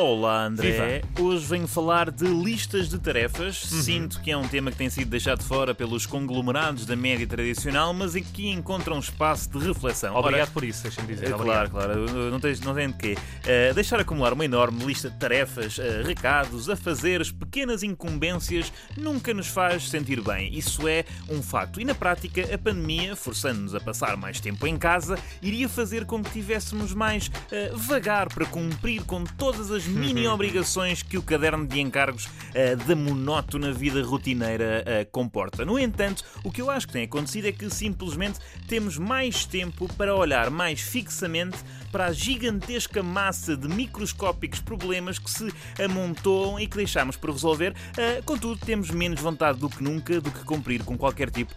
Olá André, hoje venho falar de listas de tarefas. Uhum. Sinto que é um tema que tem sido deixado de fora pelos conglomerados da média tradicional, mas aqui encontra um espaço de reflexão. Ora, Obrigado por isso, deixa-me dizer. é, claro, claro, não tens, não tem de quê. Eh, deixar acumular uma enorme lista de tarefas, eh, recados, afazeres, pequenas incumbências, nunca nos faz sentir bem. Isso é um facto. E na prática, a pandemia, forçando-nos a passar mais tempo em casa, iria fazer com que tivéssemos mais eh, vagar para cumprir com todas as mini obrigações que o caderno de encargos eh, da monótona vida rotineira eh, comporta. No entanto, o que eu acho que tem acontecido é que simplesmente temos mais tempo para olhar mais fixamente para a gigantesca massa de microscópicos problemas que se amontoam e que deixamos por resolver. Eh, contudo, temos menos vontade do que nunca do que cumprir com qualquer tipo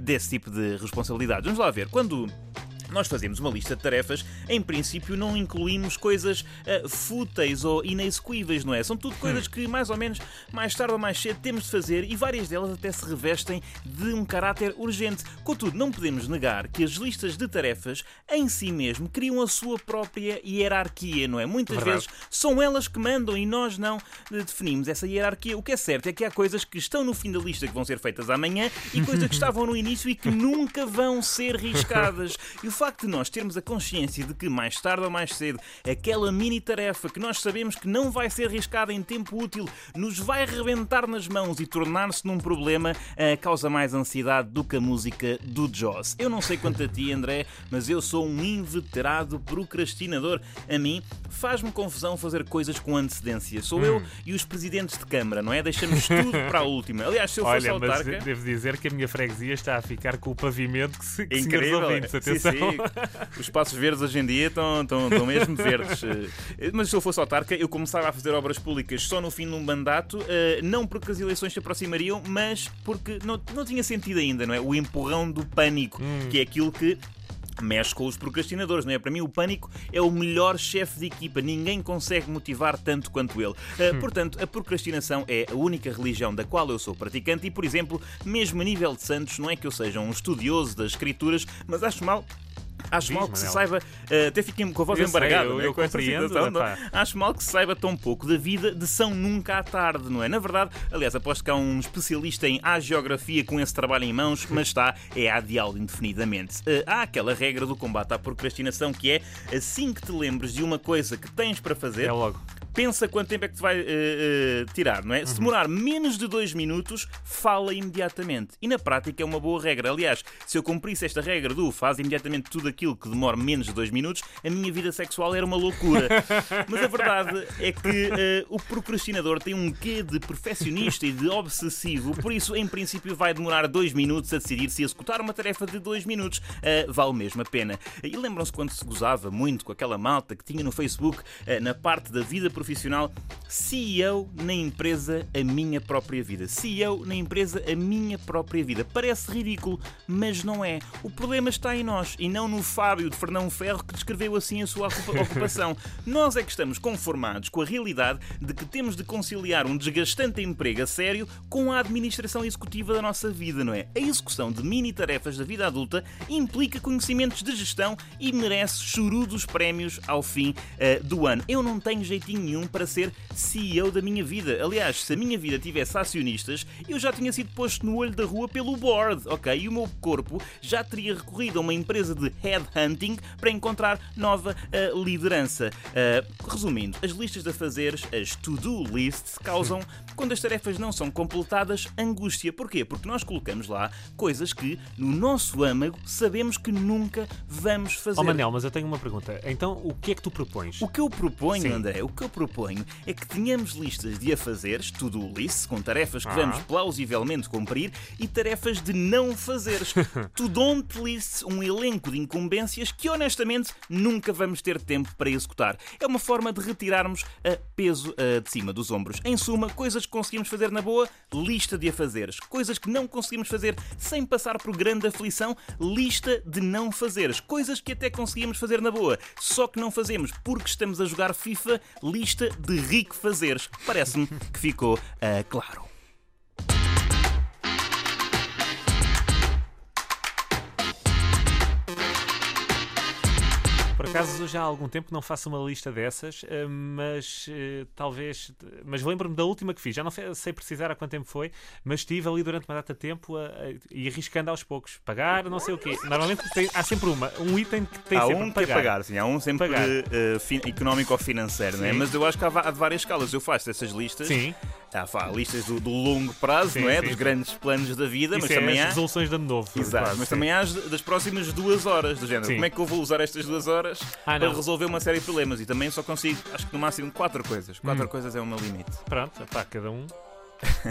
desse tipo de responsabilidades. Vamos lá ver. Quando nós fazemos uma lista de tarefas, em princípio não incluímos coisas ah, fúteis ou inexequíveis, não é? São tudo coisas que mais ou menos mais tarde ou mais cedo temos de fazer e várias delas até se revestem de um caráter urgente. Contudo, não podemos negar que as listas de tarefas em si mesmo criam a sua própria hierarquia, não é? Muitas Verdade. vezes são elas que mandam e nós não eh, definimos essa hierarquia. O que é certo é que há coisas que estão no fim da lista que vão ser feitas amanhã e coisas que estavam no início e que nunca vão ser riscadas. E o facto de nós termos a consciência de que mais tarde ou mais cedo aquela mini tarefa que nós sabemos que não vai ser riscada em tempo útil nos vai rebentar nas mãos e tornar-se num problema eh, causa mais ansiedade do que a música do Joss. Eu não sei quanto a ti, André, mas eu sou um inveterado procrastinador. A mim faz-me confusão fazer coisas com antecedência. Sou eu e os presidentes de Câmara, não é? Deixamos tudo para a última. Aliás, se eu fosse Olha, autarca... devo dizer que a minha freguesia está a ficar com o pavimento que se que Incrível. ouvintes, Sim, atenção. sim. Os espaços verdes hoje em dia estão, estão, estão mesmo verdes. Eh, Mas se eu fosse autarca, eu começava a fazer obras públicas só no fim de um mandato, eh, não porque as eleições se aproximariam, mas porque não, não tinha sentido ainda, não é? O empurrão do pânico, que é aquilo que mexe com os procrastinadores, não é? Para mim, o pânico é o melhor chefe de equipa. Ninguém consegue motivar tanto quanto ele. Uh, Portanto, a procrastinação é a única religião da qual eu sou praticante e, por exemplo, mesmo a nível de santos, não é que eu seja um estudioso das escrituras, mas acho mal. Acho Diz, mal que se Manel. saiba, uh, até fiquei com a voz Eu sei, embargada, eu- não é? eu compreendo, situação, não é? Acho mal que se saiba tão pouco da vida de São Nunca à Tarde, não é? Na verdade, aliás, aposto que há um especialista em geografia com esse trabalho em mãos, mas está, é adiado indefinidamente. Eh, há aquela regra do combate à procrastinação que é assim que te lembres de uma coisa que tens para fazer, É logo. Pensa quanto tempo é que te vai eh, eh, tirar, não é? Se demorar menos de dois minutos, fala imediatamente. E na prática é uma boa regra. Aliás, se eu cumprisse esta regra do faz imediatamente tudo aquilo que demora menos de dois minutos, a minha vida sexual era uma loucura. Mas a verdade é que eh, o procrastinador tem um quê de perfeccionista e de obsessivo, por isso, em princípio, vai demorar dois minutos a decidir se executar uma tarefa de dois minutos vale mesmo a pena. E lembram-se quando se gozava muito com aquela malta que tinha no Facebook, na parte da vida profissional, CEO na empresa, a minha própria vida. CEO na empresa, a minha própria vida. Parece ridículo, mas não é. O problema está em nós e não no Fábio de Fernão Ferro que descreveu assim a sua ocupa- ocupação. Nós é que estamos conformados com a realidade de que temos de conciliar um desgastante emprego a sério com a administração executiva da nossa vida, não é? A execução de mini tarefas da vida adulta implica conhecimentos de gestão e merece chorudos prémios ao fim eh, do ano. Eu não tenho jeitinho nenhum para ser CEO da minha vida. Aliás, se a minha vida tivesse acionistas, eu já tinha sido posto no olho da rua pelo board, ok? E o meu corpo já teria recorrido a uma empresa de headhunting para encontrar nova eh, liderança. Eh, resumindo, as listas de afazeres, as to-do lists, causam, quando as tarefas não são completadas, angústia. Porquê? Porque nós colocamos lá coisas que, no nosso âmago, sabemos que nunca vamos fazer. Oh Manel, mas eu tenho uma pergunta. Então, o que é que tu propões? O que eu proponho, Sim. André, o que eu proponho é que tenhamos listas de afazeres, to-do lists, com tarefas que Ah. vamos plausivelmente cumprir e tarefas de não fazeres. to don't lists, um elenco de incumbências que honestamente nunca vamos ter tempo para executar. É uma forma de retirarmos a peso ah, de cima dos ombros. Em suma, coisas que conseguimos fazer na boa, lista de afazeres. Coisas que não conseguimos fazer sem passar por grande aflição, lista de não fazeres. Coisas que até conseguimos fazer na boa, só que não fazemos porque estamos a jogar FIFA, lista de rico fazeres. Parece-me que ficou ah, claro. Acaso já há algum tempo que não faço uma lista dessas, eh, mas eh, talvez. Mas lembro-me da última que fiz. Já não sei precisar há quanto tempo foi, mas estive ali durante uma data de tempo a, a, e arriscando aos poucos. Pagar, não sei o quê. Normalmente tem, há sempre uma, um item que tem há sempre um pagar. que é pagar, sim. Há um sempre Pagar. eh, fi- económico ou financeiro, não é? Mas eu acho que há, há de várias escalas. Eu faço essas listas. Sim, Há, há listas do, do longo prazo, Sim, não é? sim, Dos grandes planos da vida, isso mas é também as há. resoluções de ano novo. Exato, quase, mas sim. também há as das próximas duas horas, do género. Como é que eu vou usar estas duas horas Ah, para não. resolver uma série de problemas? E também só consigo, acho que no máximo, quatro coisas. Quatro Hum. coisas é o meu limite. Pronto, pá, cada um.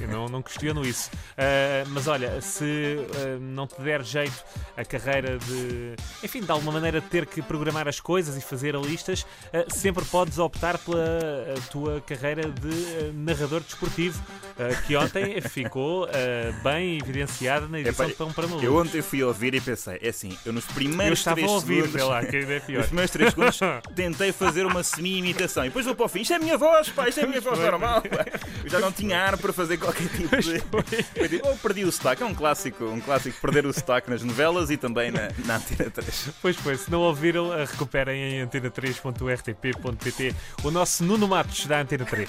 Eu não, não questiono isso. Ah, mas olha, se ah, não te der jeito a carreira de. Enfim, de alguma maneira ter que programar as coisas e fazer listas, ah, sempre podes optar pela tua carreira de narrador desportivo, que ontem ficou bem evidenciada na edição Epá, de Pão para Malucos. Eu ontem fui ouvir e pensei, é assim, eu nos Eu primeiros a três ouvir, segundos. lá, que é pior. Nos primeiros 3 segundos tentei fazer uma semi-imitação e depois vou para o fim. Isto é a minha voz, pá, isto é a minha voz normal. pá. Eu já não tinha ar para fazer qualquer tipo de. Foi tipo, Oh, perdi o sotaque. É um clássico, um clássico perder o sotaque nas novelas e também na, na Antena 3. Pois foi, se não ouviram, ah, recuperem em antena3.rtp.pt o nosso Nuno Matos da Antena 3.